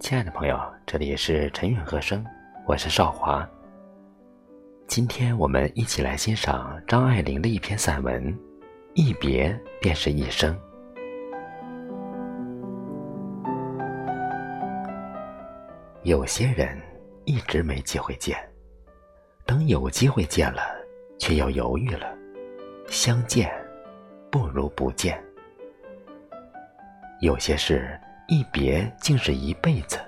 亲爱的朋友，这里是陈韵和声，我是少华。今天我们一起来欣赏张爱玲的一篇散文《一别便是一生》。有些人一直没机会见，等有机会见了，却又犹豫了。相见不如不见。有些事。一别竟是一辈子，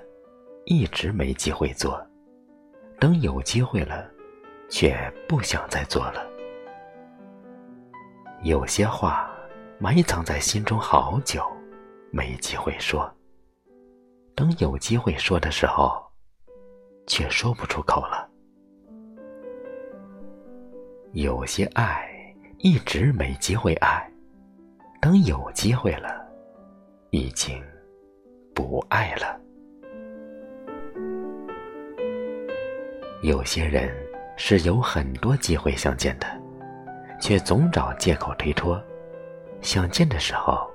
一直没机会做。等有机会了，却不想再做了。有些话埋藏在心中好久，没机会说。等有机会说的时候，却说不出口了。有些爱一直没机会爱，等有机会了，已经。不爱了。有些人是有很多机会相见的，却总找借口推脱。想见的时候，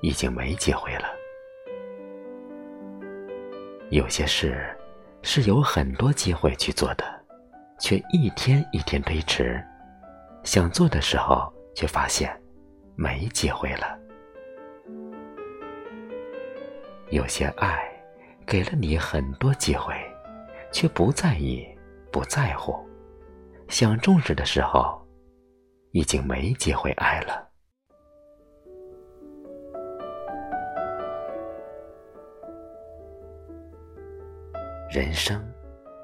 已经没机会了。有些事是有很多机会去做的，却一天一天推迟。想做的时候，却发现没机会了。有些爱，给了你很多机会，却不在意、不在乎。想重视的时候，已经没机会爱了。人生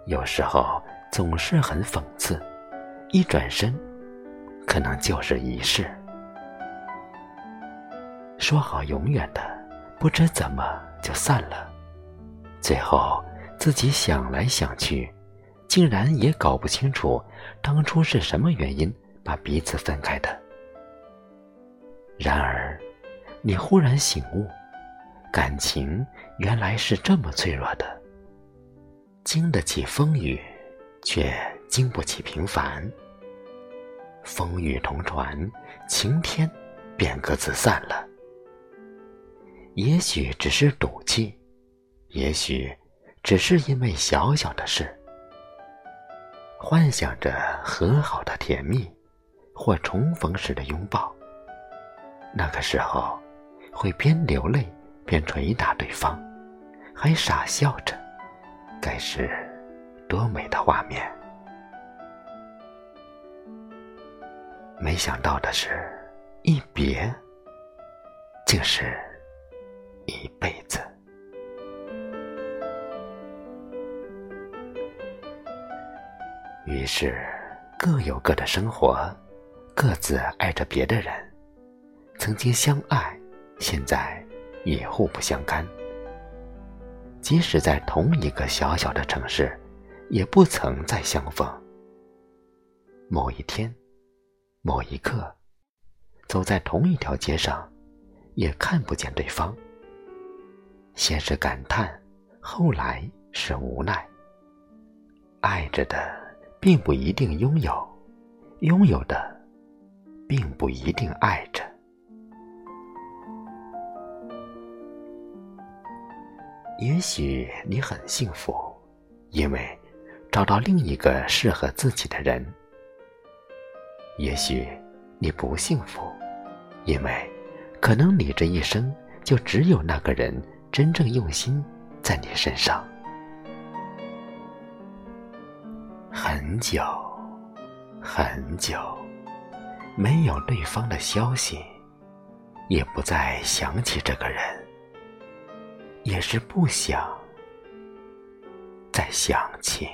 有时候总是很讽刺，一转身，可能就是一世。说好永远的，不知怎么。就散了，最后自己想来想去，竟然也搞不清楚当初是什么原因把彼此分开的。然而，你忽然醒悟，感情原来是这么脆弱的，经得起风雨，却经不起平凡。风雨同船，晴天便各自散了。也许只是赌气，也许只是因为小小的事，幻想着和好的甜蜜，或重逢时的拥抱。那个时候，会边流泪边捶打对方，还傻笑着，该是多美的画面。没想到的是，一别，竟是。一辈子。于是，各有各的生活，各自爱着别的人。曾经相爱，现在也互不相干。即使在同一个小小的城市，也不曾再相逢。某一天，某一刻，走在同一条街上，也看不见对方。先是感叹，后来是无奈。爱着的并不一定拥有，拥有的并不一定爱着。也许你很幸福，因为找到另一个适合自己的人；也许你不幸福，因为可能你这一生就只有那个人。真正用心在你身上，很久很久，没有对方的消息，也不再想起这个人，也是不想再想起。